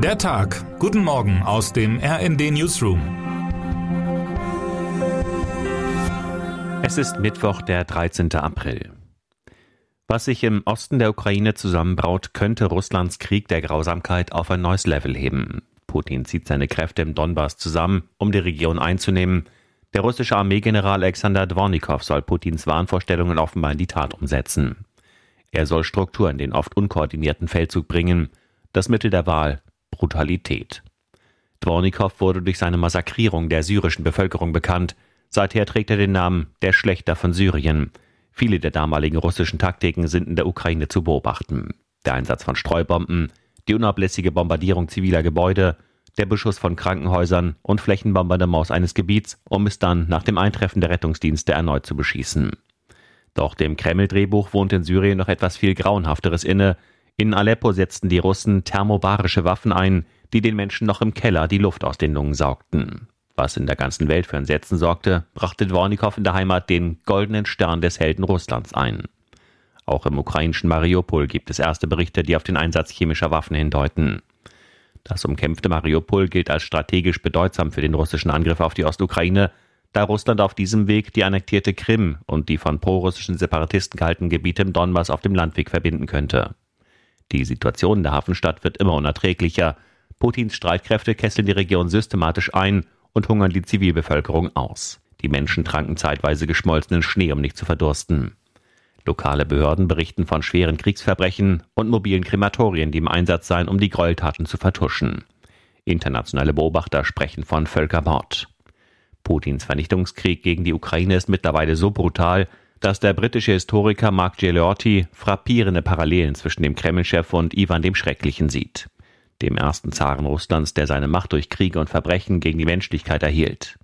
Der Tag. Guten Morgen aus dem RND Newsroom. Es ist Mittwoch, der 13. April. Was sich im Osten der Ukraine zusammenbraut, könnte Russlands Krieg der Grausamkeit auf ein neues Level heben. Putin zieht seine Kräfte im Donbass zusammen, um die Region einzunehmen. Der russische Armeegeneral Alexander Dvornikow soll Putins Wahnvorstellungen offenbar in die Tat umsetzen. Er soll Struktur in den oft unkoordinierten Feldzug bringen. Das Mittel der Wahl Brutalität. Dvornikow wurde durch seine Massakrierung der syrischen Bevölkerung bekannt. Seither trägt er den Namen der Schlechter von Syrien. Viele der damaligen russischen Taktiken sind in der Ukraine zu beobachten. Der Einsatz von Streubomben, die unablässige Bombardierung ziviler Gebäude, der Beschuss von Krankenhäusern und Flächenbombardements eines Gebiets, um es dann nach dem Eintreffen der Rettungsdienste erneut zu beschießen. Doch dem Kreml-Drehbuch wohnt in Syrien noch etwas viel Grauenhafteres inne. In Aleppo setzten die Russen thermobarische Waffen ein, die den Menschen noch im Keller die Luft aus den Lungen saugten. Was in der ganzen Welt für Entsetzen sorgte, brachte Dvornikow in der Heimat den goldenen Stern des Helden Russlands ein. Auch im ukrainischen Mariupol gibt es erste Berichte, die auf den Einsatz chemischer Waffen hindeuten. Das umkämpfte Mariupol gilt als strategisch bedeutsam für den russischen Angriff auf die Ostukraine, da Russland auf diesem Weg die annektierte Krim und die von prorussischen Separatisten gehaltenen Gebiete im Donbass auf dem Landweg verbinden könnte. Die Situation in der Hafenstadt wird immer unerträglicher. Putins Streitkräfte kesseln die Region systematisch ein und hungern die Zivilbevölkerung aus. Die Menschen tranken zeitweise geschmolzenen Schnee, um nicht zu verdursten. Lokale Behörden berichten von schweren Kriegsverbrechen und mobilen Krematorien, die im Einsatz seien, um die Gräueltaten zu vertuschen. Internationale Beobachter sprechen von Völkermord. Putins Vernichtungskrieg gegen die Ukraine ist mittlerweile so brutal, dass der britische Historiker Mark Gileotti frappierende Parallelen zwischen dem Kremlchef und Ivan dem Schrecklichen sieht, dem ersten Zaren Russlands, der seine Macht durch Kriege und Verbrechen gegen die Menschlichkeit erhielt.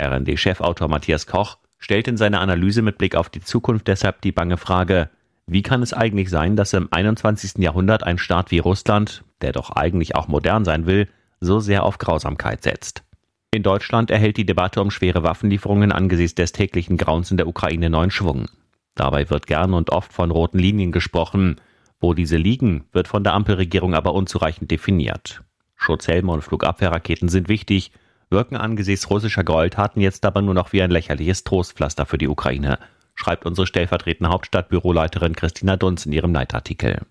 RND-Chefautor Matthias Koch stellt in seiner Analyse mit Blick auf die Zukunft deshalb die bange Frage, wie kann es eigentlich sein, dass im 21. Jahrhundert ein Staat wie Russland, der doch eigentlich auch modern sein will, so sehr auf Grausamkeit setzt? In Deutschland erhält die Debatte um schwere Waffenlieferungen angesichts des täglichen Grauens in der Ukraine neuen Schwung. Dabei wird gern und oft von roten Linien gesprochen. Wo diese liegen, wird von der Ampelregierung aber unzureichend definiert. Schutzhelme und Flugabwehrraketen sind wichtig, wirken angesichts russischer Gräueltaten jetzt aber nur noch wie ein lächerliches Trostpflaster für die Ukraine, schreibt unsere stellvertretende Hauptstadtbüroleiterin Christina Dunz in ihrem Leitartikel.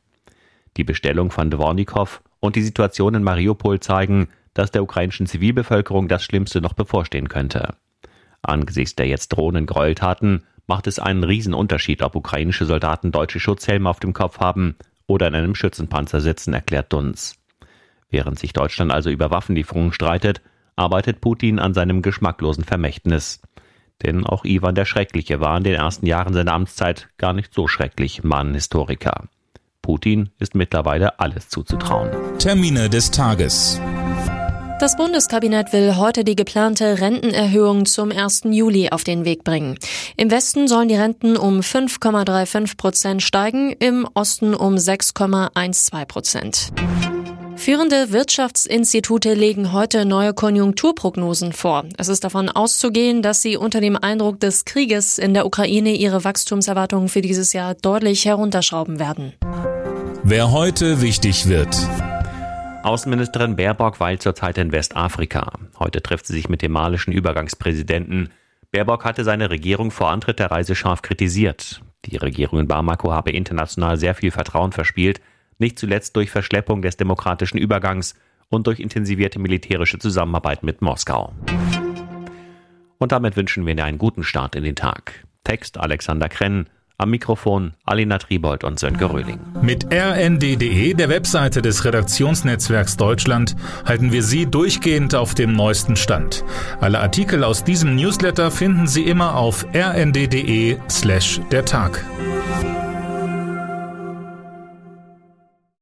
Die Bestellung von Dvornikow und die Situation in Mariupol zeigen, dass der ukrainischen Zivilbevölkerung das Schlimmste noch bevorstehen könnte. Angesichts der jetzt drohenden Gräueltaten macht es einen Riesenunterschied, ob ukrainische Soldaten deutsche Schutzhelme auf dem Kopf haben oder in einem Schützenpanzer sitzen, erklärt Dunz. Während sich Deutschland also über Waffenlieferungen streitet, arbeitet Putin an seinem geschmacklosen Vermächtnis. Denn auch Ivan der Schreckliche war in den ersten Jahren seiner Amtszeit gar nicht so schrecklich, mahnen Historiker. Putin ist mittlerweile alles zuzutrauen. Termine des Tages. Das Bundeskabinett will heute die geplante Rentenerhöhung zum 1. Juli auf den Weg bringen. Im Westen sollen die Renten um 5,35 Prozent steigen, im Osten um 6,12 Prozent. Führende Wirtschaftsinstitute legen heute neue Konjunkturprognosen vor. Es ist davon auszugehen, dass sie unter dem Eindruck des Krieges in der Ukraine ihre Wachstumserwartungen für dieses Jahr deutlich herunterschrauben werden. Wer heute wichtig wird. Außenministerin Baerbock weilt zurzeit in Westafrika. Heute trifft sie sich mit dem malischen Übergangspräsidenten. Baerbock hatte seine Regierung vor Antritt der Reise scharf kritisiert. Die Regierung in Bamako habe international sehr viel Vertrauen verspielt, nicht zuletzt durch Verschleppung des demokratischen Übergangs und durch intensivierte militärische Zusammenarbeit mit Moskau. Und damit wünschen wir Ihnen einen guten Start in den Tag. Text Alexander Krenn, am Mikrofon Alina Tribold und Sönke Röhling. Mit rnd.de, der Webseite des Redaktionsnetzwerks Deutschland, halten wir Sie durchgehend auf dem neuesten Stand. Alle Artikel aus diesem Newsletter finden Sie immer auf rnd.de slash der Tag.